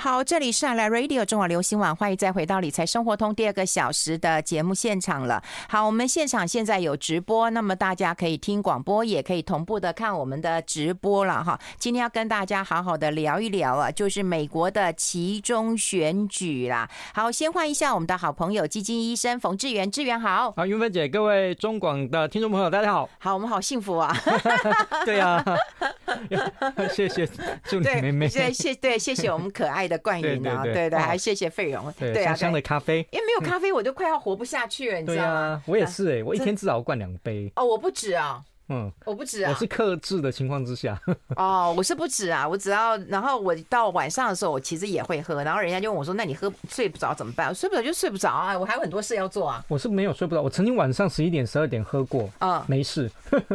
好，这里是来 Radio 中广流行网，欢迎再回到理财生活通第二个小时的节目现场了。好，我们现场现在有直播，那么大家可以听广播，也可以同步的看我们的直播了哈。今天要跟大家好好的聊一聊啊，就是美国的其中选举啦。好，先换一下我们的好朋友基金医生冯志源，志源好。好，云芬姐，各位中广的听众朋友，大家好。好，我们好幸福啊。对呀、啊，谢谢祝你妹妹。对，谢对，谢谢我们可爱的。的冠云啊，对对，还谢谢费勇，对啊，香香的咖啡，因为没有咖啡我就快要活不下去了，你知道吗？我也是哎，我一天至少灌两杯。哦，我不止啊。嗯，我不止啊，我是克制的情况之下。哦，我是不止啊，我只要，然后我到晚上的时候，我其实也会喝，然后人家就问我说：“那你喝睡不着怎么办？”我睡不着就睡不着啊，我还有很多事要做啊。我是没有睡不着，我曾经晚上十一点、十二点喝过，嗯，没事。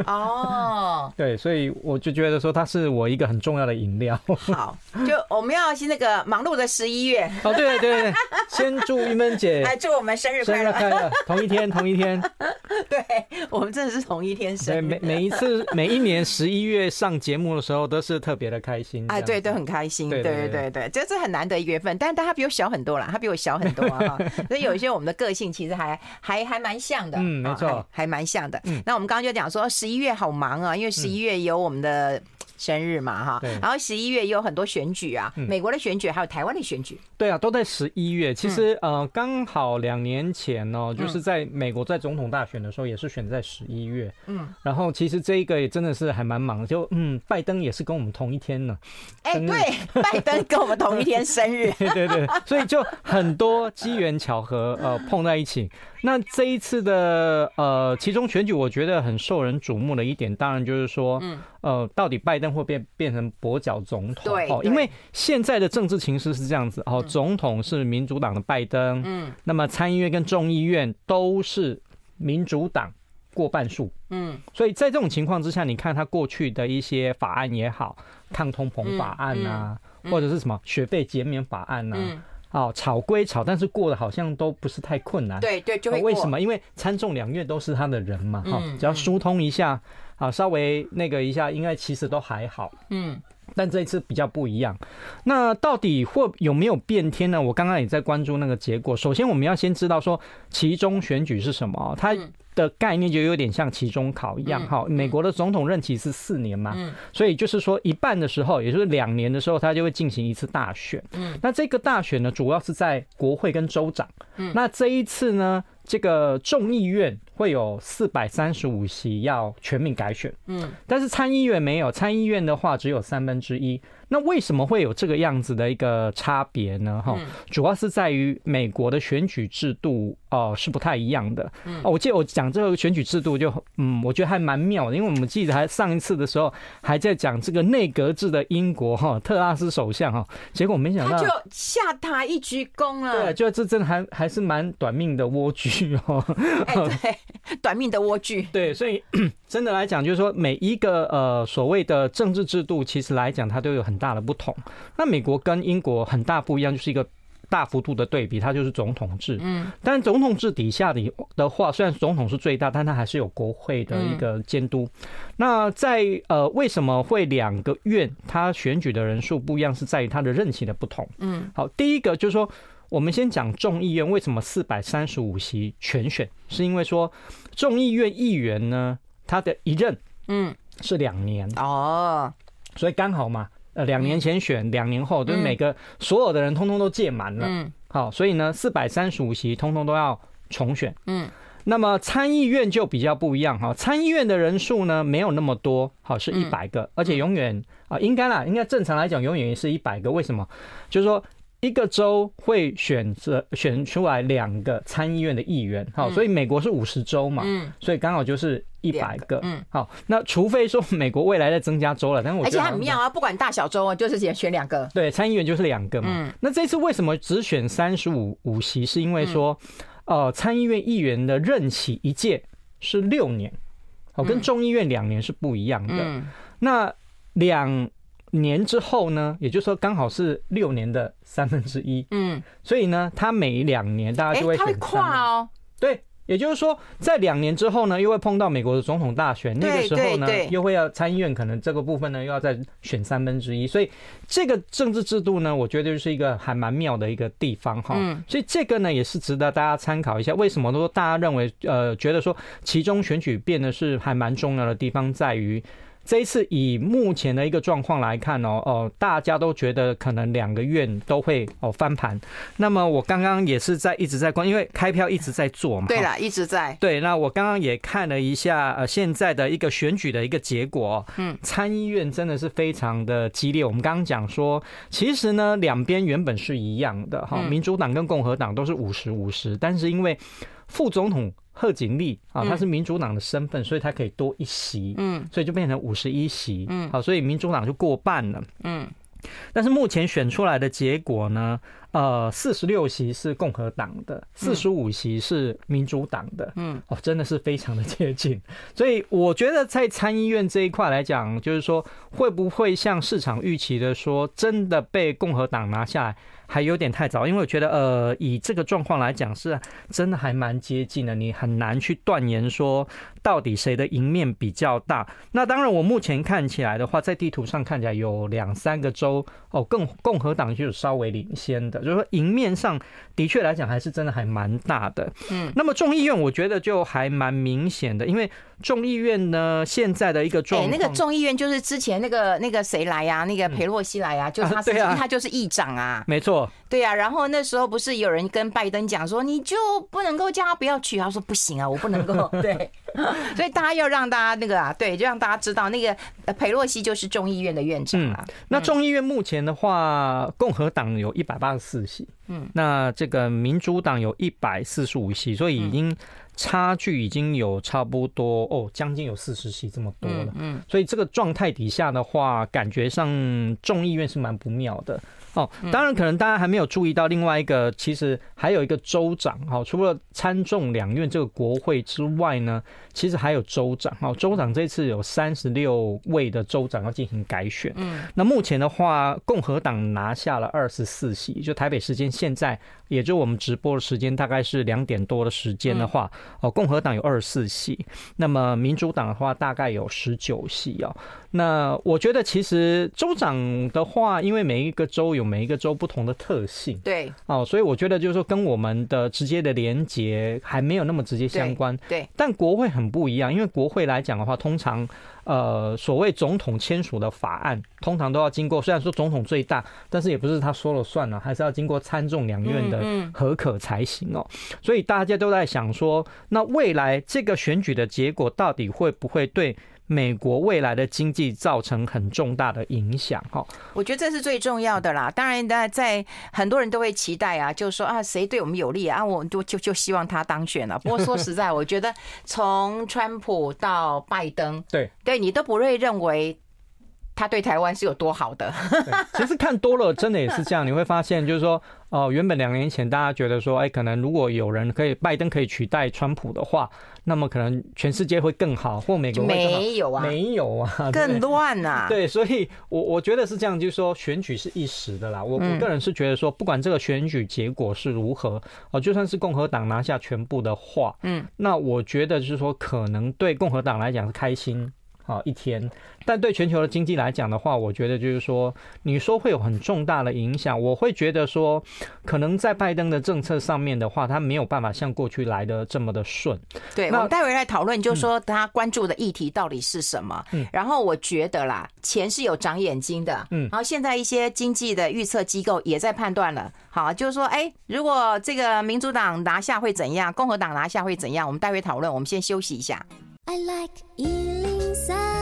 哦，对，所以我就觉得说它是我一个很重要的饮料。好，就我们要是那个忙碌的十一月。哦，对对对，先祝韵芬姐，来 祝我们生日快乐，生日快乐，同一天，同一天。对，我们真的是同一天生日。每一次每一年十一月上节目的时候，都是特别的开心。哎，对，都很开心。对对对对，这是很难得一月份，但是他比我小很多啦，他比我小很多啊。所以有一些我们的个性其实还还还蛮像的。嗯，没错，还蛮像的。那我们刚刚就讲说十一月好忙啊，因为十一月有我们的。生日嘛，哈，然后十一月也有很多选举啊，美国的选举还有台湾的选举，对啊，都在十一月。其实呃，刚好两年前呢，就是在美国在总统大选的时候，也是选在十一月。嗯，然后其实这一个也真的是还蛮忙，就嗯，拜登也是跟我们同一天呢。哎，对，拜登跟我们同一天生日，对对对，所以就很多机缘巧合呃碰在一起。那这一次的呃其中选举，我觉得很受人瞩目的一点，当然就是说，嗯。呃，到底拜登会变变成跛脚总统？对，哦，因为现在的政治情势是这样子，哦，总统是民主党的拜登，嗯，那么参议院跟众议院都是民主党过半数，嗯，所以在这种情况之下，你看他过去的一些法案也好，抗通膨法案啊，或者是什么学费减免法案啊。哦，吵归吵，但是过得好像都不是太困难。对对，就会过。为什么？因为参众两院都是他的人嘛，哈，只要疏通一下，啊，稍微那个一下，应该其实都还好。嗯，但这一次比较不一样。那到底或有没有变天呢？我刚刚也在关注那个结果。首先，我们要先知道说，其中选举是什么？它。的概念就有点像期中考一样哈，美国的总统任期是四年嘛，所以就是说一半的时候，也就是两年的时候，他就会进行一次大选。那这个大选呢，主要是在国会跟州长。那这一次呢，这个众议院会有四百三十五席要全民改选，嗯，但是参议院没有，参议院的话只有三分之一。那为什么会有这个样子的一个差别呢？哈，主要是在于美国的选举制度哦是不太一样的。哦，我记得我讲这个选举制度就嗯，我觉得还蛮妙的，因为我们记得还上一次的时候还在讲这个内阁制的英国哈特拉斯首相哈，结果没想到他就下台一鞠躬了。对，就这真的还还是蛮短命的蜗居哦。哎，对，短命的莴苣。对，所以 真的来讲，就是说每一个呃所谓的政治制度，其实来讲它都有很。很大的不同，那美国跟英国很大不一样，就是一个大幅度的对比，它就是总统制。嗯，但总统制底下的的话，虽然总统是最大，但它还是有国会的一个监督。那在呃，为什么会两个院它选举的人数不一样？是在于它的任期的不同。嗯，好，第一个就是说，我们先讲众议院为什么四百三十五席全选，是因为说众议院议员呢，他的一任嗯。是两年。哦，所以刚好嘛。呃，两年前选，两年后就是每个所有的人通通都届满了，嗯，好，所以呢，四百三十五席通通都要重选，嗯，那么参议院就比较不一样哈，参议院的人数呢没有那么多，好，是一百个，而且永远啊，应该啦，应该正常来讲永远也是一百个，为什么？就是说。一个州会选择选出来两个参议院的议员，好，所以美国是五十州嘛，嗯。所以刚好就是一百个，嗯，好，那除非说美国未来再增加州了，但是我而且很妙啊，不管大小州啊，就是选选两个，对，参议员就是两个嘛，嗯。那这次为什么只选三十五五席？是因为说，呃，参议院议员的任期一届是六年，哦，跟众议院两年是不一样的，那两。年之后呢，也就是说刚好是六年的三分之一。嗯，所以呢，他每两年大家就会选。他会跨哦。对，也就是说，在两年之后呢，又会碰到美国的总统大选，那个时候呢，又会要参议院可能这个部分呢，又要再选三分之一，所以这个政治制度呢，我觉得就是一个还蛮妙的一个地方哈。嗯所以这个呢，也是值得大家参考一下。为什么说大家认为呃，觉得说其中选举变得是还蛮重要的地方，在于。这一次以目前的一个状况来看哦，哦，大家都觉得可能两个院都会哦翻盘。那么我刚刚也是在一直在关，因为开票一直在做嘛。对了，一直在。对，那我刚刚也看了一下呃现在的一个选举的一个结果。嗯，参议院真的是非常的激烈。我们刚刚讲说，其实呢两边原本是一样的哈，民主党跟共和党都是五十五十，但是因为副总统。贺锦丽啊，他是民主党的身份，所以他可以多一席，嗯，所以就变成五十一席，嗯，好，所以民主党就过半了，嗯，但是目前选出来的结果呢，呃，四十六席是共和党的，四十五席是民主党的，嗯，哦，真的是非常的接近，所以我觉得在参议院这一块来讲，就是说会不会像市场预期的说，真的被共和党拿下来？还有点太早，因为我觉得，呃，以这个状况来讲，是真的还蛮接近的，你很难去断言说到底谁的赢面比较大。那当然，我目前看起来的话，在地图上看起来有两三个州哦，共共和党就是稍微领先的，就是说赢面上的确来讲还是真的还蛮大的。嗯，那么众议院我觉得就还蛮明显的，因为众议院呢现在的一个状况，那个众议院就是之前那个那个谁来呀、啊，那个裴洛西来呀、啊，就是他，他就是议长啊，没错。对呀、啊，然后那时候不是有人跟拜登讲说，你就不能够叫他不要去？他说不行啊，我不能够。对，所以大家要让大家那个啊，对，就让大家知道，那个裴洛西就是众议院的院长啊。那众议院目前的话，共和党有一百八十四席，嗯，那这个民主党有一百四十五席，所以已经。差距已经有差不多哦，将近有四十席这么多了。嗯，所以这个状态底下的话，感觉上众议院是蛮不妙的哦。当然，可能大家还没有注意到另外一个，其实还有一个州长哈，除了参众两院这个国会之外呢，其实还有州长哦。州长这次有三十六位的州长要进行改选。嗯，那目前的话，共和党拿下了二十四席，就台北时间现在，也就我们直播的时间大概是两点多的时间的话。哦，共和党有二十四席，那么民主党的话大概有十九席哦。那我觉得其实州长的话，因为每一个州有每一个州不同的特性，对哦，所以我觉得就是说跟我们的直接的连结还没有那么直接相关。对，但国会很不一样，因为国会来讲的话，通常呃所谓总统签署的法案，通常都要经过，虽然说总统最大，但是也不是他说了算了，还是要经过参众两院的合可才行哦。所以大家都在想说，那未来这个选举的结果到底会不会对美国未来的经济造成很重大的影响，哈，我觉得这是最重要的啦。当然，在在很多人都会期待啊，就是说啊，谁对我们有利啊，我就就就希望他当选了。不过说实在，我觉得从川普到拜登，对，对你都不会认为。他对台湾是有多好的？其实看多了，真的也是这样。你会发现，就是说，哦，原本两年前大家觉得说，哎，可能如果有人可以，拜登可以取代川普的话，那么可能全世界会更好，或美国会更好。没有啊，没有啊，更乱啊。对，所以我我觉得是这样，就是说，选举是一时的啦。我我个人是觉得说，不管这个选举结果是如何，哦，就算是共和党拿下全部的话，嗯，那我觉得就是说，可能对共和党来讲是开心。好一天，但对全球的经济来讲的话，我觉得就是说，你说会有很重大的影响，我会觉得说，可能在拜登的政策上面的话，他没有办法像过去来的这么的顺。对，我们待会来讨论，就是说他关注的议题到底是什么。嗯，然后我觉得啦，钱是有长眼睛的。嗯，然后现在一些经济的预测机构也在判断了。好，就是说，哎，如果这个民主党拿下会怎样，共和党拿下会怎样？我们待会讨论。我们先休息一下。I like inside.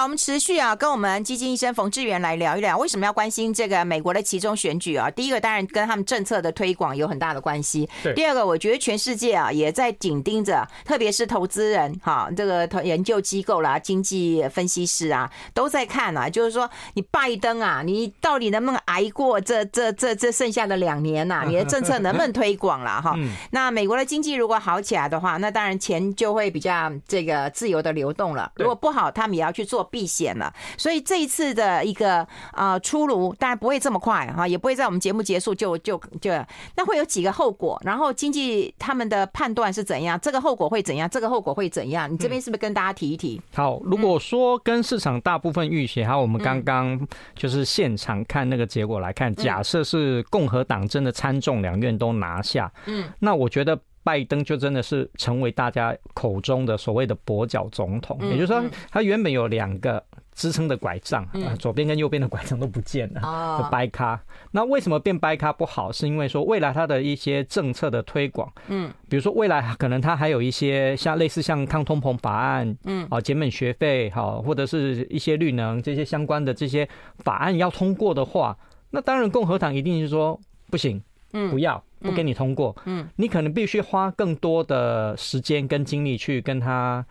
好，我们持续啊，跟我们基金医生冯志远来聊一聊，为什么要关心这个美国的其中选举啊？第一个当然跟他们政策的推广有很大的关系。对。第二个，我觉得全世界啊也在紧盯着，特别是投资人哈，这个研究机构啦、经济分析师啊都在看啊，就是说你拜登啊，你到底能不能挨过这这这这剩下的两年呐？你的政策能不能推广了哈？那美国的经济如果好起来的话，那当然钱就会比较这个自由的流动了。如果不好，他们也要去做。避险了。所以这一次的一个啊出炉，当然不会这么快哈，也不会在我们节目结束就就就，那会有几个后果，然后经济他们的判断是怎样，这个后果会怎样，这个后果会怎样？你这边是不是跟大家提一提？好，如果说跟市场大部分预期，还有我们刚刚就是现场看那个结果来看，假设是共和党真的参众两院都拿下，嗯，那我觉得。拜登就真的是成为大家口中的所谓的跛脚总统，也就是说，他原本有两个支撑的拐杖，左边跟右边的拐杖都不见了，就掰咖。那为什么变掰咖？不好？是因为说未来他的一些政策的推广，嗯，比如说未来可能他还有一些像类似像抗通膨法案，嗯，啊，减免学费，好，或者是一些绿能这些相关的这些法案要通过的话，那当然共和党一定是说不行，嗯，不要。不给你通过，嗯，你可能必须花更多的时间跟精力去跟他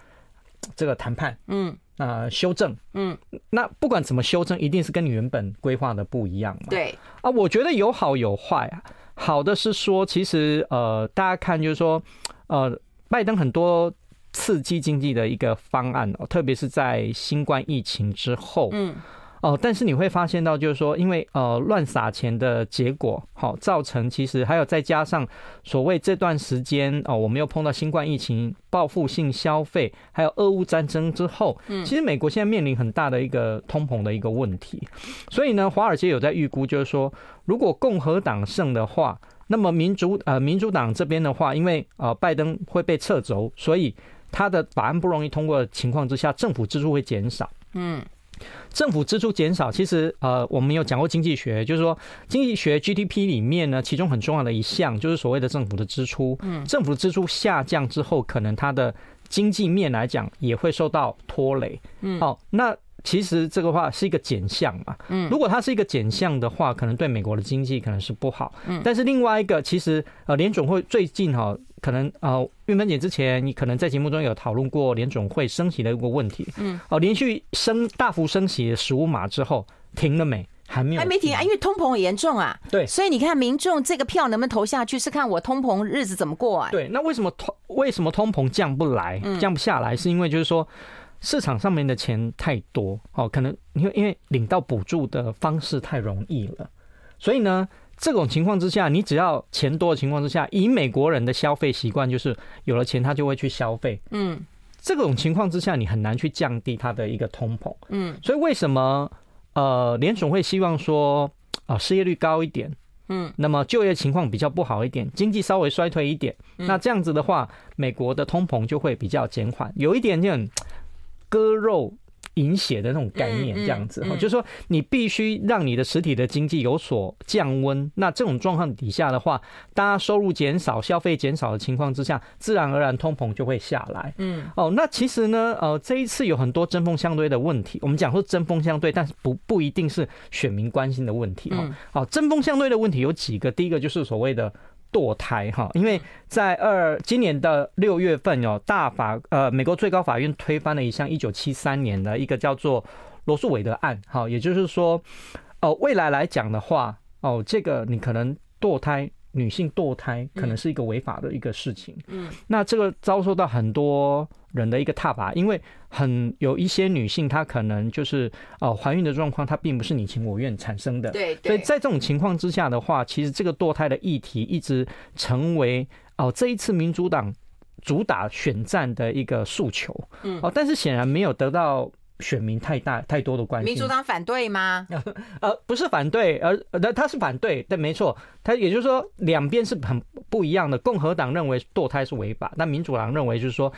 这个谈判，嗯，呃，修正，嗯，那不管怎么修正，一定是跟你原本规划的不一样嘛，对，啊，我觉得有好有坏啊，好的是说，其实呃，大家看就是说，呃，拜登很多刺激经济的一个方案哦，特别是在新冠疫情之后，嗯。哦，但是你会发现到，就是说，因为呃乱撒钱的结果，好造成其实还有再加上所谓这段时间哦，我们又碰到新冠疫情、报复性消费，还有俄乌战争之后，嗯其实美国现在面临很大的一个通膨的一个问题。所以呢，华尔街有在预估，就是说，如果共和党胜的话，那么民主呃民主党这边的话，因为呃拜登会被撤走，所以他的法案不容易通过的情况之下，政府支出会减少。嗯。政府支出减少，其实呃，我们有讲过经济学，就是说经济学 GDP 里面呢，其中很重要的一项就是所谓的政府的支出。嗯，政府的支出下降之后，可能它的经济面来讲也会受到拖累。嗯，好，那其实这个话是一个减项嘛。嗯，如果它是一个减项的话，可能对美国的经济可能是不好。嗯，但是另外一个，其实呃，联总会最近哈。可能呃，玉芬姐之前你可能在节目中有讨论过联总会升息的一个问题，嗯，哦，连续升大幅升息十五码之后停了没？还没有，还没停啊，因为通膨很严重啊。对，所以你看民众这个票能不能投下去，是看我通膨日子怎么过啊。对，那为什么通为什么通膨降不来，降不下来？是因为就是说市场上面的钱太多哦，可能因为因为领到补助的方式太容易了，所以呢。这种情况之下，你只要钱多的情况之下，以美国人的消费习惯，就是有了钱他就会去消费。嗯，这种情况之下，你很难去降低它的一个通膨。嗯，所以为什么呃联总会希望说啊失业率高一点，嗯，那么就业情况比较不好一点，经济稍微衰退一点，那这样子的话，美国的通膨就会比较减缓，有一点点割肉。饮血的那种概念，这样子哈，就是说你必须让你的实体的经济有所降温。那这种状况底下的话，大家收入减少、消费减少的情况之下，自然而然通膨就会下来。嗯，哦，那其实呢，呃，这一次有很多针锋相对的问题。我们讲说针锋相对，但是不不一定是选民关心的问题哈。好，针锋相对的问题有几个，第一个就是所谓的。堕胎哈，因为在二今年的六月份哦，大法呃美国最高法院推翻了一项一九七三年的一个叫做罗素韦德案哈，也就是说，哦未来来讲的话哦，这个你可能堕胎。女性堕胎可能是一个违法的一个事情，嗯，那这个遭受到很多人的一个踏伐，因为很有一些女性她可能就是呃怀孕的状况，她并不是你情我愿产生的，对，所以在这种情况之下的话，其实这个堕胎的议题一直成为哦这一次民主党主打选战的一个诉求，嗯，哦，但是显然没有得到。选民太大太多的关系，民主党反对吗？呃，不是反对，而那，他是反对，但，没错，他也就是说两边是很不一样的。共和党认为堕胎是违法，那民主党认为就是说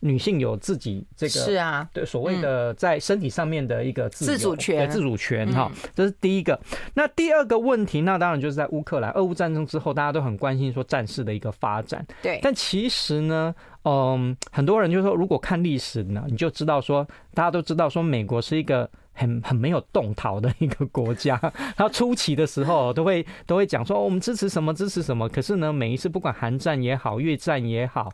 女性有自己这个是啊，对所谓的在身体上面的一个自主权，自主权哈，这是第一个。那第二个问题，那当然就是在乌克兰俄乌战争之后，大家都很关心说战事的一个发展。对，但其实呢。嗯，很多人就说，如果看历史呢，你就知道说，大家都知道说，美国是一个。很很没有动摇的一个国家，他初期的时候都会都会讲说我们支持什么支持什么，可是呢，每一次不管韩战也好，越战也好，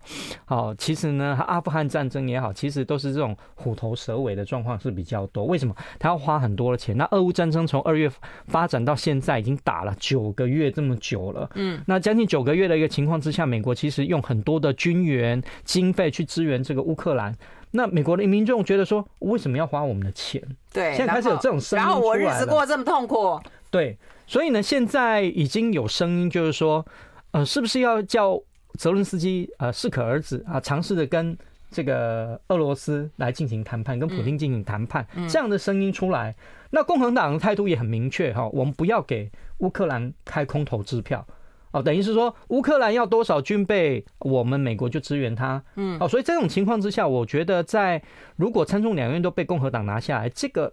好，其实呢，阿富汗战争也好，其实都是这种虎头蛇尾的状况是比较多。为什么？他要花很多的钱。那俄乌战争从二月发展到现在已经打了九个月这么久了，嗯，那将近九个月的一个情况之下，美国其实用很多的军援经费去支援这个乌克兰。那美国的民众觉得说，为什么要花我们的钱？对，现在开始有这种声音，然后我日子过这么痛苦。对，所以呢，现在已经有声音，就是说，呃，是不是要叫泽伦斯基呃适可而止啊，尝试着跟这个俄罗斯来进行谈判，跟普京进行谈判，这样的声音出来。那共和党的态度也很明确哈，我们不要给乌克兰开空头支票。哦，等于是说乌克兰要多少军备，我们美国就支援他。嗯，哦，所以这种情况之下，我觉得在如果参众两院都被共和党拿下来，这个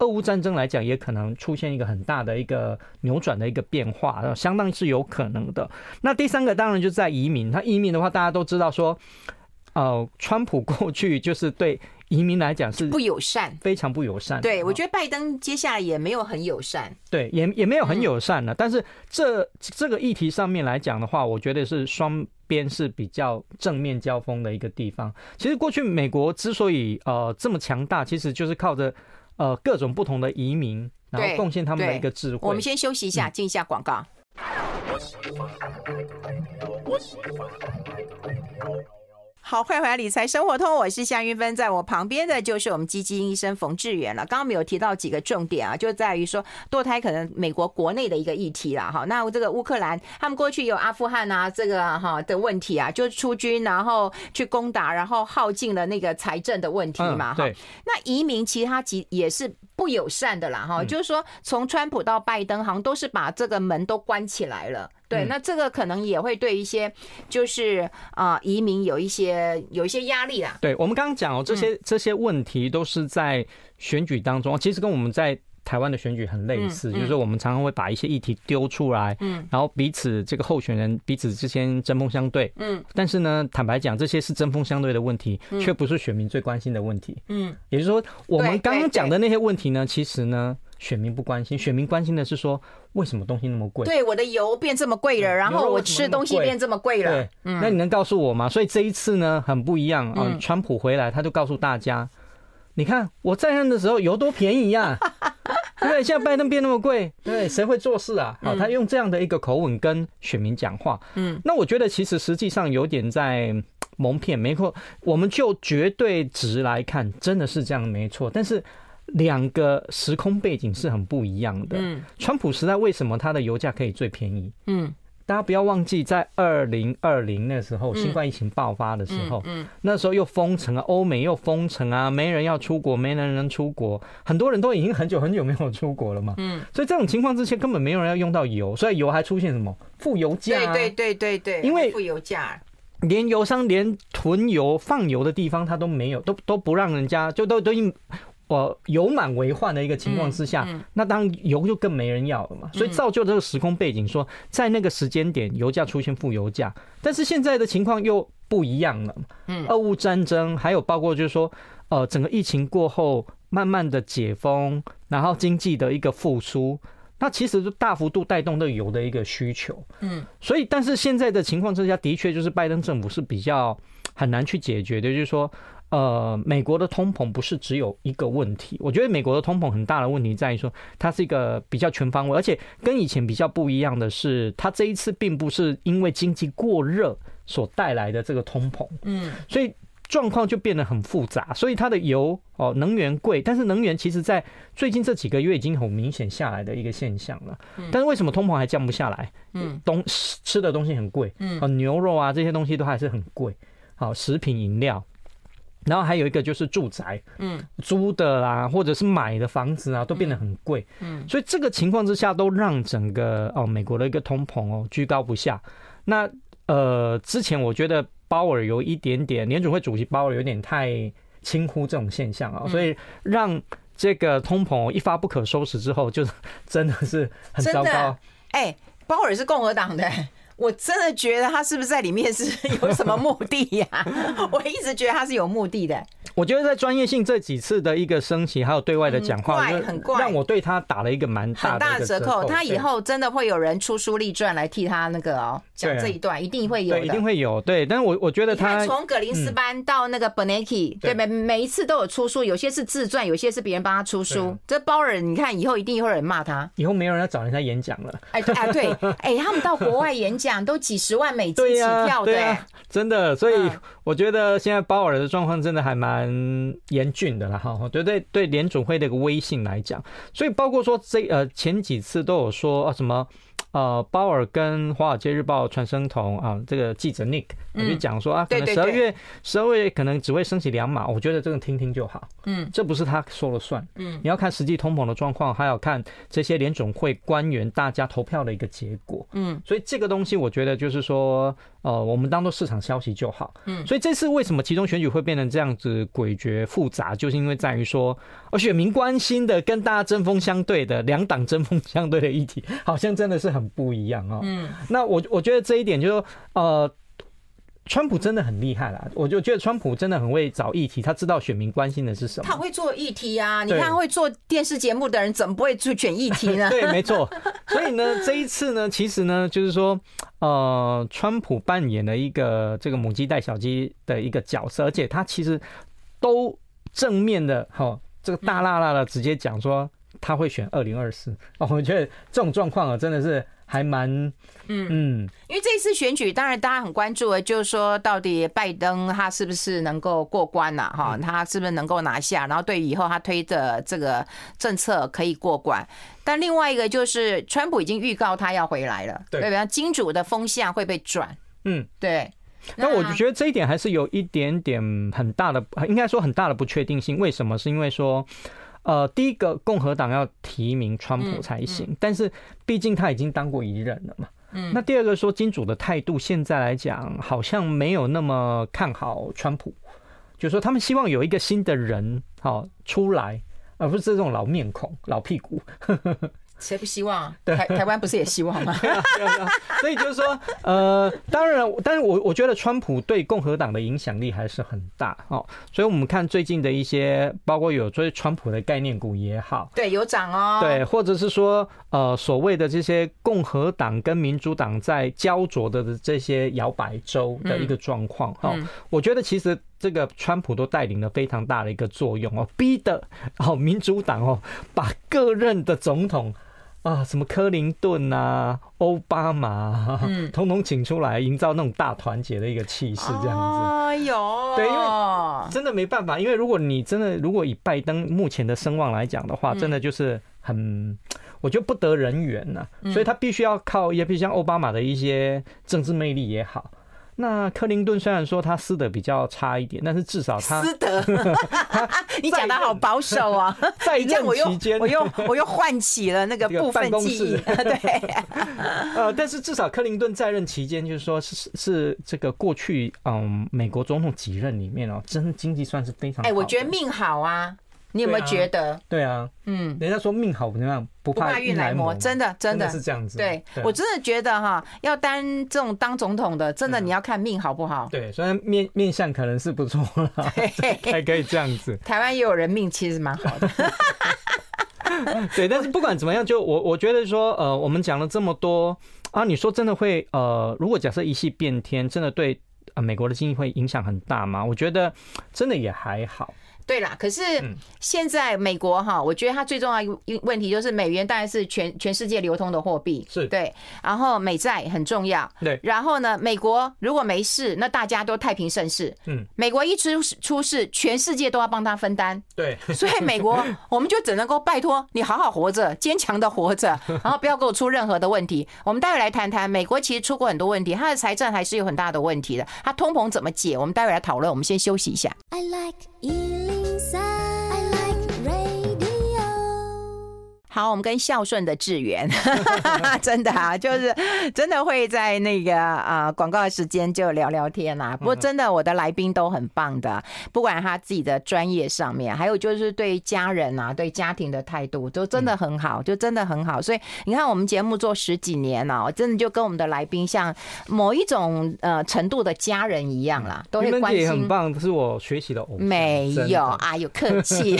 俄乌战争来讲，也可能出现一个很大的一个扭转的一个变化，相当是有可能的。那第三个当然就是在移民，他移民的话，大家都知道说，呃，川普 过去就是对。移民来讲是不友善，非常不友善。对，我觉得拜登接下来也没有很友善。对，也也没有很友善了。但是这这个议题上面来讲的话，我觉得是双边是比较正面交锋的一个地方。其实过去美国之所以呃这么强大，其实就是靠着呃各种不同的移民，然后贡献他们的一个智慧。我们先休息一下，进一下广告。好，欢迎回来理财生活通，我是夏云芬，在我旁边的就是我们基金医生冯志远了。刚刚没有提到几个重点啊，就在于说堕胎可能美国国内的一个议题啦。哈，那这个乌克兰他们过去有阿富汗啊这个哈的问题啊，就出军然后去攻打，然后耗尽了那个财政的问题嘛。哈，那移民其实他其也是不友善的啦。哈，就是说从川普到拜登，好像都是把这个门都关起来了。对，那这个可能也会对一些就是啊移民有一些有一些压力啦。对，我们刚刚讲哦，这些这些问题都是在选举当中，其实跟我们在台湾的选举很类似，就是说我们常常会把一些议题丢出来，嗯，然后彼此这个候选人彼此之间针锋相对，嗯，但是呢，坦白讲，这些是针锋相对的问题，却不是选民最关心的问题，嗯，也就是说，我们刚刚讲的那些问题呢，其实呢。选民不关心，选民关心的是说，为什么东西那么贵？对，我的油变这么贵了，然后我吃东西变这么贵了。对，那你能告诉我吗？所以这一次呢，很不一样啊。川普回来，他就告诉大家，你看我在任的时候油多便宜呀，对不对？现在拜登变那么贵，对，谁会做事啊？好，他用这样的一个口吻跟选民讲话。嗯，那我觉得其实实际上有点在蒙骗，没错。我们就绝对值来看，真的是这样，没错。但是。两个时空背景是很不一样的。嗯，川普时代为什么它的油价可以最便宜？嗯，大家不要忘记，在二零二零那时候，新冠疫情爆发的时候，嗯，那时候又封城啊，欧美又封城啊，没人要出国，没人能出国，很多人都已经很久很久没有出国了嘛。嗯，所以这种情况之下，根本没有人要用到油，所以油还出现什么负油价？对对对对对，因为负油价，连油商连囤油放油的地方他都没有，都都不让人家，就都都因。我油满为患的一个情况之下，那当然油就更没人要了嘛。所以造就这个时空背景，说在那个时间点油价出现负油价，但是现在的情况又不一样了。嗯，俄乌战争还有包括就是说，呃，整个疫情过后慢慢的解封，然后经济的一个复苏，那其实就大幅度带动这油的一个需求。嗯，所以但是现在的情况之下，的确就是拜登政府是比较很难去解决的，就是说。呃，美国的通膨不是只有一个问题，我觉得美国的通膨很大的问题在于说，它是一个比较全方位，而且跟以前比较不一样的是，它这一次并不是因为经济过热所带来的这个通膨，嗯，所以状况就变得很复杂，所以它的油哦，能源贵，但是能源其实在最近这几个月已经很明显下来的一个现象了，但是为什么通膨还降不下来？嗯，东吃的东西很贵，嗯，牛肉啊这些东西都还是很贵，好，食品饮料。然后还有一个就是住宅，嗯，租的啦，或者是买的房子啊，都变得很贵，嗯，所以这个情况之下，都让整个哦美国的一个通膨哦居高不下。那呃，之前我觉得鲍尔有一点点，联准会主席鲍尔有点太轻忽这种现象啊，所以让这个通膨一发不可收拾之后，就真的是很糟糕。哎，鲍尔是共和党的。我真的觉得他是不是在里面是 有什么目的呀？我一直觉得他是有目的的。我觉得在专业性这几次的一个升级，还有对外的讲话，很怪，让我对他打了一个蛮大的大折扣。他以后真的会有人出书立传来替他那个哦讲这一段，一定会有，一定会有。对，但是我我觉得他从格林斯班到那个 Bernanke，对每每一次都有出书，有些是自传，有些是别人帮他出书。这包尔，你看以后一定会有人骂他，以后没有人要找人家演讲了。哎哎对，哎他们到国外演讲。奖都几十万美金起跳的，对啊，真的。所以我觉得现在鲍尔的状况真的还蛮严峻的啦，哈。对对对，联总会的一个威信来讲，所以包括说这呃前几次都有说啊什么。呃，鲍尔跟《华尔街日报》传声筒啊，这个记者 Nick 就讲说啊，可能十二月十二月可能只会升起两码，我觉得这个听听就好。嗯，这不是他说了算。嗯，你要看实际通膨的状况，还要看这些联总会官员大家投票的一个结果。嗯，所以这个东西我觉得就是说，呃，我们当做市场消息就好。嗯，所以这次为什么其中选举会变成这样子诡谲复杂，就是因为在于说，而，选民关心的跟大家针锋相对的两党针锋相对的议题，好像真的是很。不一样哦，嗯，那我我觉得这一点就是说，呃，川普真的很厉害啦。我就觉得川普真的很会找议题，他知道选民关心的是什么。他会做议题啊，你看会做电视节目的人怎么不会去选议题呢？对，没错。所以呢，这一次呢，其实呢，就是说，呃，川普扮演了一个这个母鸡带小鸡的一个角色，而且他其实都正面的哈，这个大辣辣的直接讲说他会选二零二四。哦，我觉得这种状况啊，真的是。还蛮，嗯嗯，因为这次选举，当然大家很关注的，就是说到底拜登他是不是能够过关呐？哈，他是不是能够拿下？然后对以后他推的这个政策可以过关。但另外一个就是，川普已经预告他要回来了，对不对？金主的风向会被转，嗯，对。那我就觉得这一点还是有一点点很大的，应该说很大的不确定性。为什么？是因为说。呃，第一个共和党要提名川普才行，但是毕竟他已经当过一任了嘛。嗯，那第二个说金主的态度现在来讲好像没有那么看好川普，就是说他们希望有一个新的人好出来，而不是这种老面孔、老屁股。谁不希望？台台湾不是也希望吗？所以就是说，呃，当然，但是我我觉得川普对共和党的影响力还是很大哦。所以我们看最近的一些，包括有追川普的概念股也好，对，有涨哦。对，或者是说，呃，所谓的这些共和党跟民主党在焦灼的这些摇摆州的一个状况哈，我觉得其实这个川普都带领了非常大的一个作用哦，逼得哦民主党哦把各任的总统。啊，什么克林顿啊，奥巴马，嗯，统统请出来，营造那种大团结的一个气势，这样子。哎呦，对，因为真的没办法，因为如果你真的，如果以拜登目前的声望来讲的话，真的就是很，我觉得不得人缘呐，所以他必须要靠，也比如像奥巴马的一些政治魅力也好。那克林顿虽然说他私德比较差一点，但是至少他私德，你讲的好保守啊！在任期间，我又我又唤起了那个 部分记忆。对，呃，但是至少克林顿在任期间，就是说是是这个过去嗯美国总统几任里面哦，真的经济算是非常好。哎，我觉得命好啊。你有没有觉得？对啊，嗯，人家说命好怎么样？不怕运来磨，真的真的是这样子。对，我真的觉得哈，要当这种当总统的，真的你要看命好不好？对，虽然面面相可能是不错了，还可以这样子。台湾也有人命其实蛮好的。对，但是不管怎么样，就我我觉得说，呃，我们讲了这么多啊，你说真的会呃，如果假设一系变天，真的对呃美国的经济会影响很大吗？我觉得真的也还好。对啦，可是现在美国哈，我觉得它最重要一一问题就是美元当然是全全世界流通的货币，是对。然后美债很重要，对。然后呢，美国如果没事，那大家都太平盛世。嗯。美国一出出事，全世界都要帮他分担。对。所以美国，我们就只能够拜托你好好活着，坚强的活着，然后不要给我出任何的问题。我们待会来谈谈美国其实出过很多问题，它的财政还是有很大的问题的。它通膨怎么解？我们待会来讨论。我们先休息一下。I like 好，我们跟孝顺的智元，真的啊，就是真的会在那个啊广告的时间就聊聊天啊。不过真的，我的来宾都很棒的，不管他自己的专业上面，还有就是对家人啊、对家庭的态度，都真的很好，就真的很好。所以你看，我们节目做十几年了，我真的就跟我们的来宾像某一种呃程度的家人一样啦，都会关心。也很棒，是我学习的偶像。没有啊，有客气。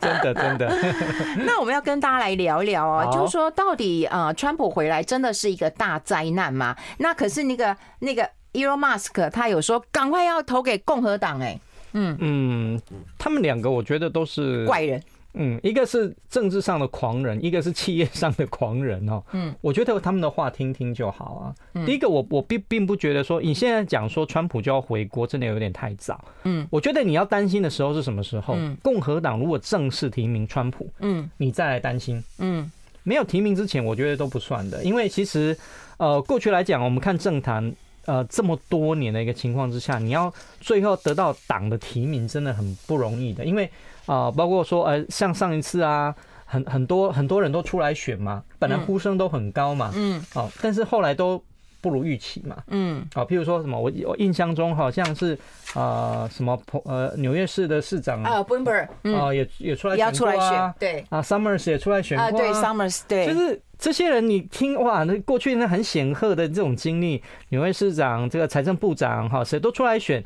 真 的真的。那我们要跟。跟大家来聊一聊啊，就是说到底呃，川普回来真的是一个大灾难吗？那可是那个那个 Elon Musk 他有说赶快要投给共和党哎，嗯。嗯，他们两个我觉得都是怪人，嗯，一个是政治上的狂人，一个是企业上的狂人哦。嗯，我觉得他们的话听听就好啊。嗯、第一个我，我我并并不觉得说你现在讲说川普就要回国，真的有点太早。嗯，我觉得你要担心的时候是什么时候？嗯、共和党如果正式提名川普，嗯，你再来担心。嗯，没有提名之前，我觉得都不算的，因为其实呃，过去来讲，我们看政坛呃这么多年的一个情况之下，你要最后得到党的提名，真的很不容易的，因为。啊，包括说，呃，像上一次啊，很很多很多人都出来选嘛，本来呼声都很高嘛，嗯，哦，但是后来都不如预期嘛，嗯，啊，譬如说什么，我我印象中好像是啊，什么呃纽约市的市长啊，Bloomberg 啊，也也出来选过啊，对，啊，Summers 也出来选过啊，对，Summers 对，就是这些人，你听哇，那过去那很显赫的这种经历，纽约市长这个财政部长哈，谁都出来选。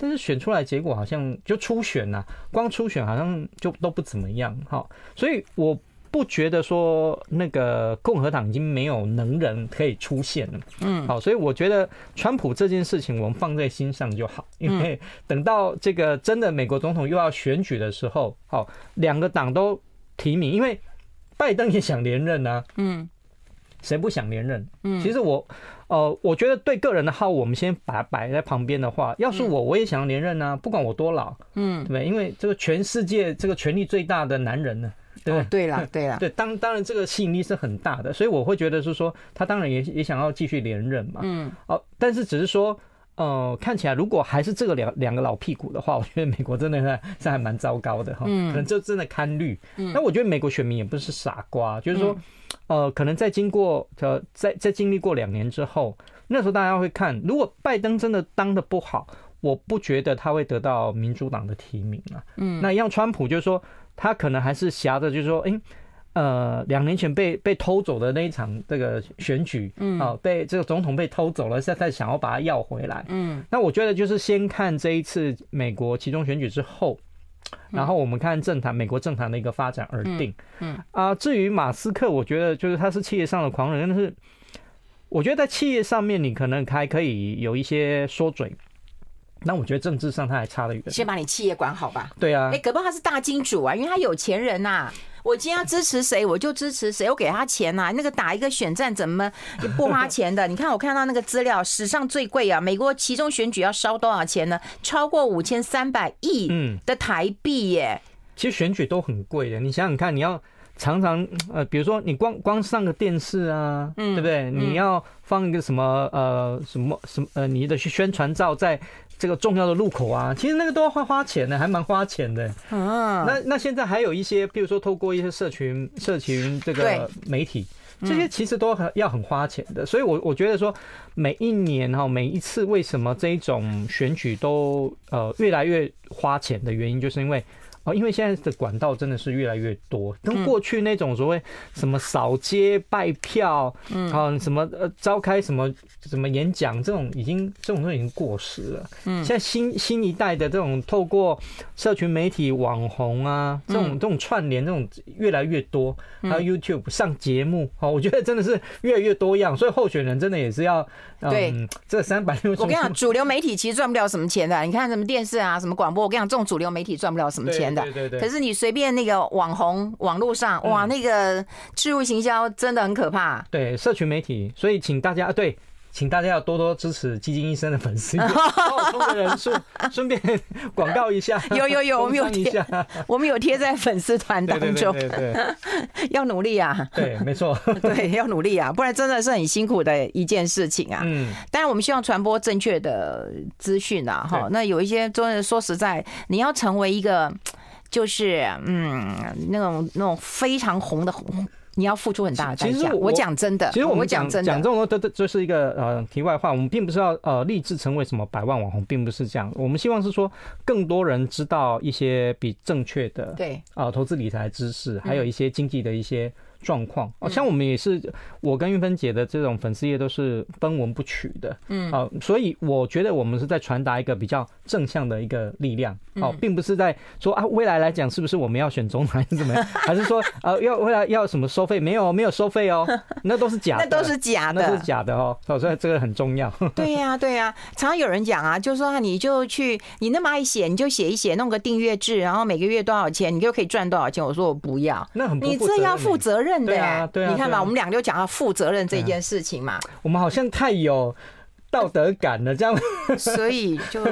但是选出来结果好像就初选呐，光初选好像就都不怎么样哈，所以我不觉得说那个共和党已经没有能人可以出现了，嗯，好，所以我觉得川普这件事情我们放在心上就好，因为等到这个真的美国总统又要选举的时候，好，两个党都提名，因为拜登也想连任啊，嗯。谁不想连任？嗯，其实我，呃，我觉得对个人的号，我们先把它摆在旁边的话，要是我，我也想要连任啊，不管我多老，嗯，对不对？因为这个全世界这个权力最大的男人呢，对不对？对了，对了，对，当当然这个吸引力是很大的，所以我会觉得是说，他当然也也想要继续连任嘛，嗯，哦，但是只是说。呃，看起来如果还是这个两两个老屁股的话，我觉得美国真的是是还蛮糟糕的哈，可能就真的堪虑。那我觉得美国选民也不是傻瓜，就是说，呃，可能在经过呃在在经历过两年之后，那时候大家会看，如果拜登真的当的不好，我不觉得他会得到民主党的提名啊。嗯，那一样川普就是说，他可能还是挟着，就是说，哎。呃，两年前被被偷走的那一场这个选举，嗯，啊，被这个总统被偷走了，现在想要把它要回来，嗯，那我觉得就是先看这一次美国其中选举之后，然后我们看政坛美国政坛的一个发展而定，嗯，啊，至于马斯克，我觉得就是他是企业上的狂人，但是我觉得在企业上面你可能还可以有一些说嘴，那我觉得政治上他还差得远，先把你企业管好吧，对啊，哎，搞不好他是大金主啊，因为他有钱人呐。我今天要支持谁，我就支持谁，我给他钱呐、啊。那个打一个选战怎么不花钱的？你看，我看到那个资料，史上最贵啊！美国其中选举要烧多少钱呢？超过五千三百亿的台币耶、嗯！其实选举都很贵的，你想想看，你要常常呃，比如说你光光上个电视啊，对不对？你要放一个什么呃什么什么呃你的宣传照在。这个重要的路口啊，其实那个都要花花钱的，还蛮花钱的。啊，那那现在还有一些，比如说透过一些社群、社群这个媒体，这些其实都很要很花钱的。所以，我我觉得说，每一年哈，每一次为什么这一种选举都呃越来越花钱的原因，就是因为。因为现在的管道真的是越来越多，跟过去那种所谓什么扫街拜票，嗯，啊，什么呃召开什么什么演讲这种，已经这种都已经过时了。嗯，现在新新一代的这种透过社群媒体网红啊，这种这种串联这种越来越多，还有 YouTube 上节目，哦，我觉得真的是越来越多样，所以候选人真的也是要对这三百六十。我跟你讲，主流媒体其实赚不了什么钱的。你看什么电视啊，什么广播，我跟你讲，这种主流媒体赚不了什么钱的。对对对，可是你随便那个网红网络上，哇，那个置入行销真的很可怕。对，社群媒体，所以请大家对。请大家要多多支持基金医生的粉丝，爆冲的人数，顺便广告一下。有有有，我们有贴，我们有贴在粉丝团当中。对对对，要努力啊！对，没错，对，要努力啊，不然真的是很辛苦的一件事情啊。嗯，当然我们希望传播正确的资讯啊。哈，那有一些真的说实在，你要成为一个，就是嗯，那种那种非常红的红。你要付出很大的代价。其实我讲真的，其实我们讲真讲这种都都这是一个呃题外话。我们并不是要呃立志成为什么百万网红，并不是这样。我们希望是说更多人知道一些比正确的对啊投资理财知识，还有一些经济的一些状况。哦，像我们也是，我跟玉芬姐的这种粉丝页都是分文不取的，嗯，好，所以我觉得我们是在传达一个比较正向的一个力量，哦，并不是在说啊，未来来讲是不是我们要选总统还是怎么样，还是说呃要未来要什么收费？没有，没有收费哦，那都是假的，那都是假的，那是假的哦，所以这个很重要。对呀，对呀，常常有人讲啊，就说啊你就去你那么爱写，你就写一写，弄个订阅制，然后每个月多少钱，你就可以赚多少钱。我说我不要，那很不你这要负责任的欸，对啊，你看吧，我们两个就讲到负责任这件事情嘛，我们好像太有。道德感了这样，所以就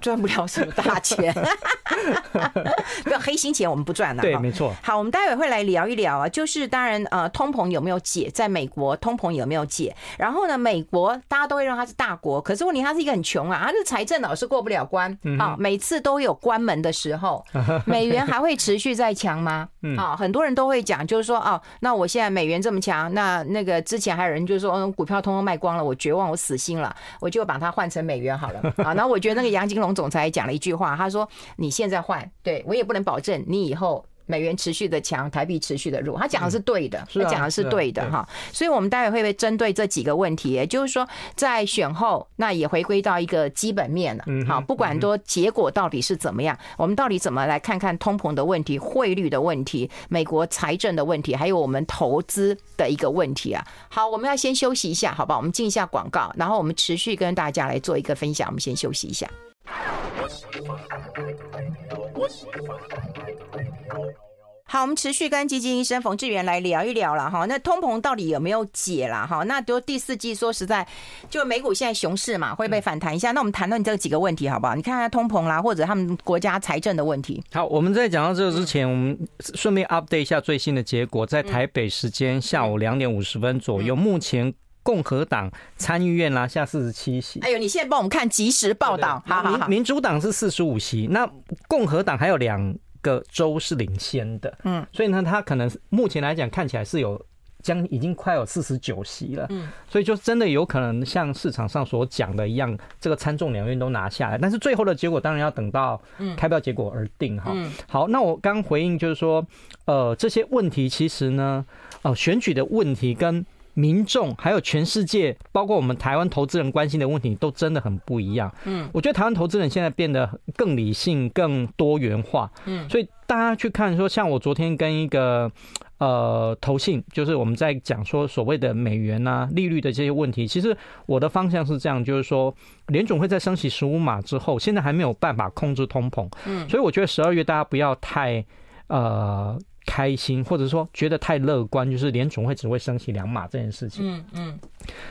赚不了什么大钱。没有黑心钱，我们不赚了。对，没错。好，我们待会会来聊一聊啊，就是当然呃，通膨有没有解？在美国，通膨有没有解？然后呢，美国大家都会认为它是大国，可是问题它是一个很穷啊，它的财政老是过不了关啊，每次都有关门的时候。美元还会持续在强吗？啊，很多人都会讲，就是说哦，那我现在美元这么强，那那个之前还有人就是说，嗯，股票通通卖光了，我绝望，我死心了。我就把它换成美元好了 啊。然后我觉得那个杨金龙总裁讲了一句话，他说：“你现在换，对我也不能保证你以后美元持续的强，台币持续的弱。”他讲的是对的，他讲的是对的哈。所以，我们待会会不会针对这几个问题，也就是说，在选后，那也回归到一个基本面了。好，不管多结果到底是怎么样，我们到底怎么来看看通膨的问题、汇率的问题、美国财政的问题，还有我们投资的一个问题啊。好，我们要先休息一下，好吧？我们进一下广告，然后我们持续跟大家来做一个分享。我们先休息一下。好，我们持续跟基金医生冯志源来聊一聊了哈。那通膨到底有没有解了哈？那都第四季说实在，就美股现在熊市嘛，会不会反弹一下？那我们谈论这几个问题好不好？你看看通膨啦，或者他们国家财政的问题。好，我们在讲到这个之前，我们顺便 update 一下最新的结果。在台北时间下午两点五十分左右，目前共和党参议院拿下四十七席。哎呦，你现在帮我们看即时报道。好好好，民主党是四十五席，那共和党还有两个州是领先的，嗯，所以呢，他可能目前来讲看起来是有将已经快有四十九席了，嗯，所以就真的有可能像市场上所讲的一样，这个参众两院都拿下来，但是最后的结果当然要等到开票结果而定哈。好，那我刚回应就是说，呃，这些问题其实呢，呃，选举的问题跟。民众还有全世界，包括我们台湾投资人关心的问题，都真的很不一样。嗯，我觉得台湾投资人现在变得更理性、更多元化。嗯，所以大家去看说，像我昨天跟一个呃投信，就是我们在讲说所谓的美元啊利率的这些问题，其实我的方向是这样，就是说联总会在升息十五码之后，现在还没有办法控制通膨。嗯，所以我觉得十二月大家不要太呃。开心，或者说觉得太乐观，就是联总会只会升息两码这件事情。嗯嗯。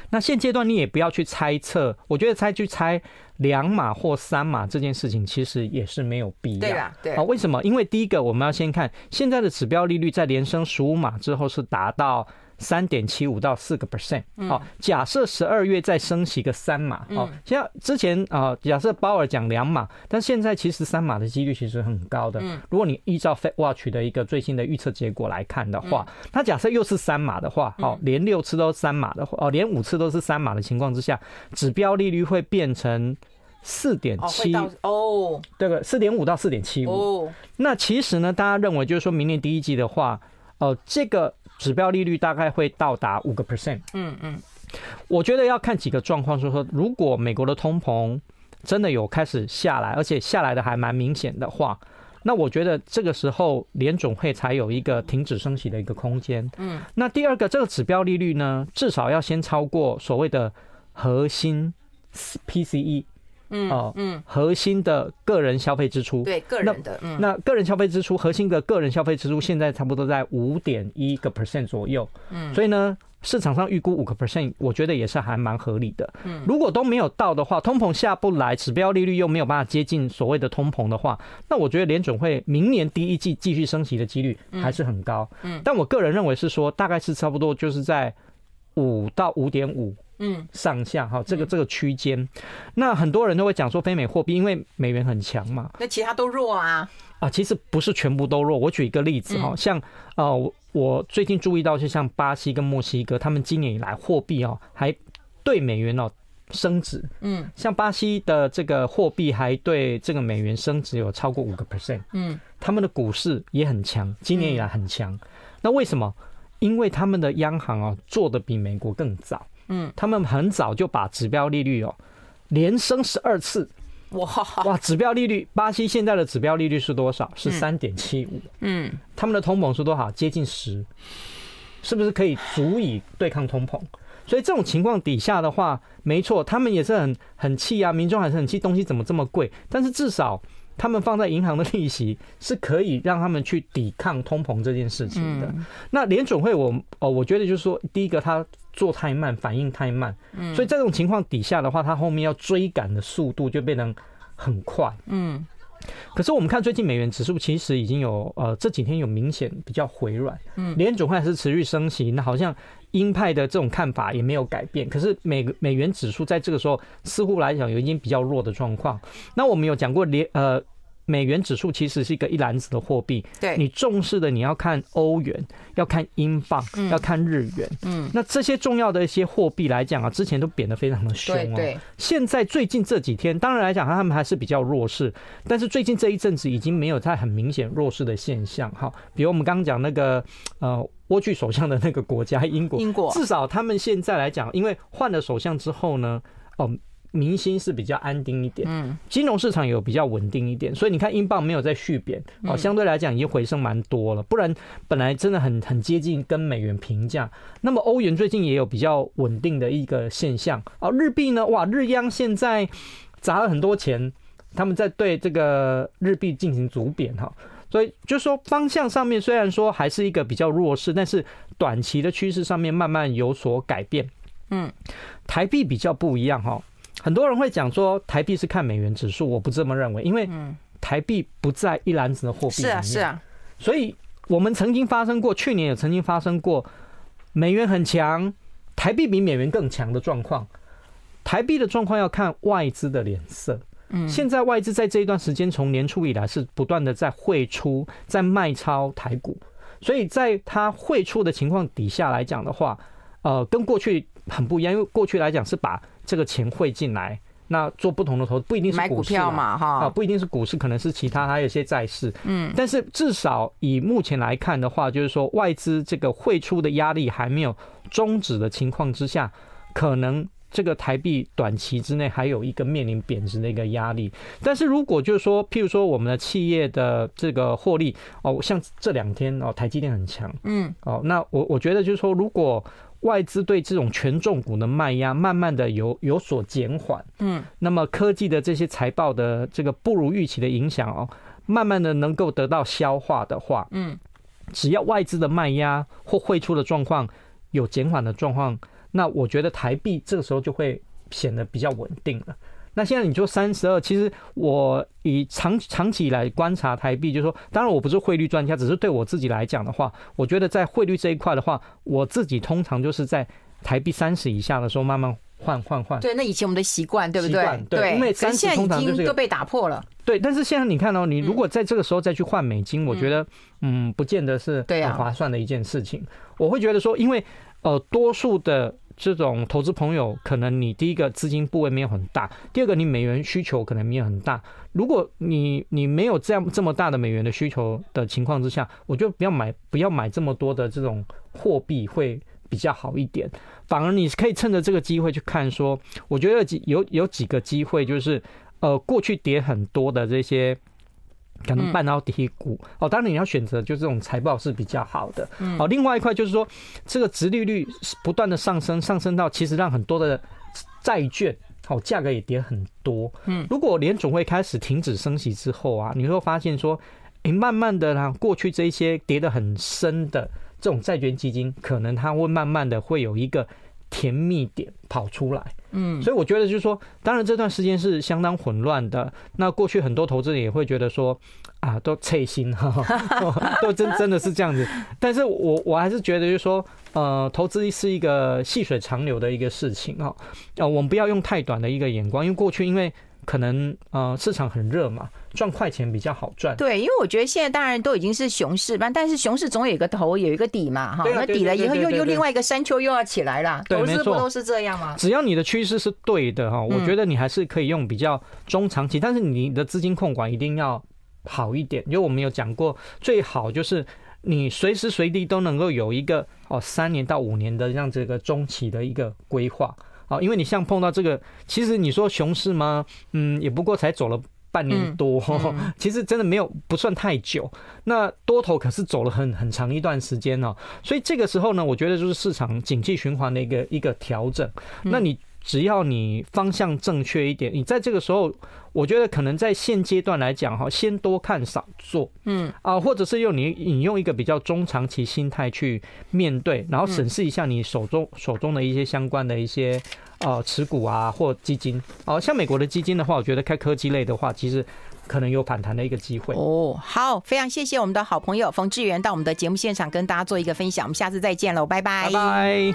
那现阶段你也不要去猜测，我觉得猜去猜两码或三码这件事情，其实也是没有必要。对啊，对。好，为什么？因为第一个，我们要先看现在的指标利率在连升十五码之后是达到。三点七五到四个 percent，好，假设十二月再升息个三码，哦，像之前啊，假设鲍尔讲两码，但现在其实三码的几率其实很高的。如果你依照 Fed Watch 的一个最新的预测结果来看的话，那假设又是三码的话，好，连六次都是三码的话，哦，连五次都是三码的情况之下，指标利率会变成四点七。哦，这个四点五到四点七五。那其实呢，大家认为就是说明年第一季的话，哦，这个。指标利率大概会到达五个 percent。嗯嗯，我觉得要看几个状况，就是说，如果美国的通膨真的有开始下来，而且下来的还蛮明显的话，那我觉得这个时候联总会才有一个停止升息的一个空间。嗯，那第二个，这个指标利率呢，至少要先超过所谓的核心 PCE。嗯哦嗯，核心的个人消费支出，对个人的，嗯，那个人消费支出，核心的个人消费支出现在差不多在五点一个 percent 左右，嗯，所以呢，市场上预估五个 percent，我觉得也是还蛮合理的。嗯，如果都没有到的话，通膨下不来，指标利率又没有办法接近所谓的通膨的话，那我觉得联准会明年第一季继续升息的几率还是很高。嗯，但我个人认为是说，大概是差不多就是在五到五点五。嗯，上下哈，这个这个区间，那很多人都会讲说非美货币，因为美元很强嘛，那其他都弱啊。啊，其实不是全部都弱。我举一个例子哈，像呃，我最近注意到，就像巴西跟墨西哥，他们今年以来货币哦还对美元哦升值，嗯，像巴西的这个货币还对这个美元升值有超过五个 percent，嗯，他们的股市也很强，今年以来很强，那为什么？因为他们的央行啊做的比美国更早，嗯，他们很早就把指标利率哦连升十二次，哇哇，指标利率，巴西现在的指标利率是多少？是三点七五，嗯，他们的通膨是多少？接近十，是不是可以足以对抗通膨？所以这种情况底下的话，没错，他们也是很很气啊，民众还是很气，东西怎么这么贵？但是至少他们放在银行的利息是可以让他们去抵抗通膨这件事情的。那联准会，我哦，我觉得就是说，第一个他做太慢，反应太慢，嗯所以这种情况底下的话，它后面要追赶的速度就变得很快。嗯。可是我们看最近美元指数其实已经有呃这几天有明显比较回软，嗯，联总会还是持续升息，那好像鹰派的这种看法也没有改变。可是美美元指数在这个时候似乎来讲有已经比较弱的状况。那我们有讲过联呃。美元指数其实是一个一篮子的货币，对，你重视的你要看欧元，要看英镑，要看日元，嗯，那这些重要的一些货币来讲啊，之前都贬得非常的凶哦。对，现在最近这几天，当然来讲，他们还是比较弱势，但是最近这一阵子已经没有在很明显弱势的现象哈。比如我们刚刚讲那个呃，莴苣首相的那个国家英国，英国至少他们现在来讲，因为换了首相之后呢，哦。民心是比较安定一点，嗯，金融市场有比较稳定一点，所以你看英镑没有再续贬，哦，相对来讲已经回升蛮多了，不然本来真的很很接近跟美元平价。那么欧元最近也有比较稳定的一个现象，哦，日币呢，哇，日央现在砸了很多钱，他们在对这个日币进行逐贬哈，所以就说方向上面虽然说还是一个比较弱势，但是短期的趋势上面慢慢有所改变，嗯，台币比较不一样哈。很多人会讲说台币是看美元指数，我不这么认为，因为台币不在一篮子的货币里面。是啊，是啊。所以我们曾经发生过，去年也曾经发生过，美元很强，台币比美元更强的状况。台币的状况要看外资的脸色。嗯。现在外资在这一段时间，从年初以来是不断的在汇出，在卖超台股，所以在它汇出的情况底下来讲的话，呃，跟过去很不一样，因为过去来讲是把这个钱汇进来，那做不同的投资不一定是股票嘛，哈啊，不一定是股市，可能是其他，还有一些债市。嗯，但是至少以目前来看的话，就是说外资这个汇出的压力还没有终止的情况之下，可能这个台币短期之内还有一个面临贬值的一个压力。但是如果就是说，譬如说我们的企业的这个获利哦，像这两天哦，台积电很强，嗯，哦，那我我觉得就是说如果。外资对这种权重股的卖压，慢慢的有有所减缓。嗯，那么科技的这些财报的这个不如预期的影响哦，慢慢的能够得到消化的话，嗯，只要外资的卖压或汇出的状况有减缓的状况，那我觉得台币这个时候就会显得比较稳定了。那现在你说三十二，其实我以长长期以来观察台币，就是说，当然我不是汇率专家，只是对我自己来讲的话，我觉得在汇率这一块的话，我自己通常就是在台币三十以下的时候慢慢换换换。对，那以前我们的习惯，对不对？对，对，因为三十通常就是、都被打破了。对，但是现在你看哦，你如果在这个时候再去换美金，嗯、我觉得嗯，不见得是很划算的一件事情。啊、我会觉得说，因为呃，多数的。这种投资朋友，可能你第一个资金部位没有很大，第二个你美元需求可能没有很大。如果你你没有这样这么大的美元的需求的情况之下，我就不要买不要买这么多的这种货币会比较好一点。反而你可以趁着这个机会去看说，我觉得有有几个机会，就是呃过去跌很多的这些。可能半导体股哦，当然你要选择就这种财报是比较好的。哦，另外一块就是说，这个殖利率不断的上升，上升到其实让很多的债券哦价格也跌很多。嗯，如果联总会开始停止升息之后啊，你会发现说，诶，慢慢的呢，过去这些跌得很深的这种债券基金，可能它会慢慢的会有一个。甜蜜点跑出来，嗯，所以我觉得就是说，当然这段时间是相当混乱的。那过去很多投资人也会觉得说，啊，都脆心哈，都真真的是这样子。但是我我还是觉得就是说，呃，投资是一个细水长流的一个事情哈，呃，我们不要用太短的一个眼光，因为过去因为。可能呃市场很热嘛，赚快钱比较好赚。对，因为我觉得现在当然都已经是熊市吧，但是熊市总有一个头，有一个底嘛，哈。那底了以后又又另外一个山丘又要起来了。投资不都是这样吗？只要你的趋势是对的哈，我觉得你还是可以用比较中长期，但是你的资金控管一定要好一点。因为我们有讲过，最好就是你随时随地都能够有一个哦三年到五年的这样子一个中期的一个规划啊，因为你像碰到这个，其实你说熊市吗？嗯，也不过才走了。半年多，其实真的没有不算太久。那多头可是走了很很长一段时间哦，所以这个时候呢，我觉得就是市场景气循环的一个一个调整。那你只要你方向正确一点，你在这个时候，我觉得可能在现阶段来讲哈，先多看少做，嗯啊，或者是用你引用一个比较中长期心态去面对，然后审视一下你手中手中的一些相关的一些。哦，持股啊，或基金哦，像美国的基金的话，我觉得开科技类的话，其实可能有反弹的一个机会哦。好，非常谢谢我们的好朋友冯志源到我们的节目现场跟大家做一个分享，我们下次再见喽，拜拜。拜拜。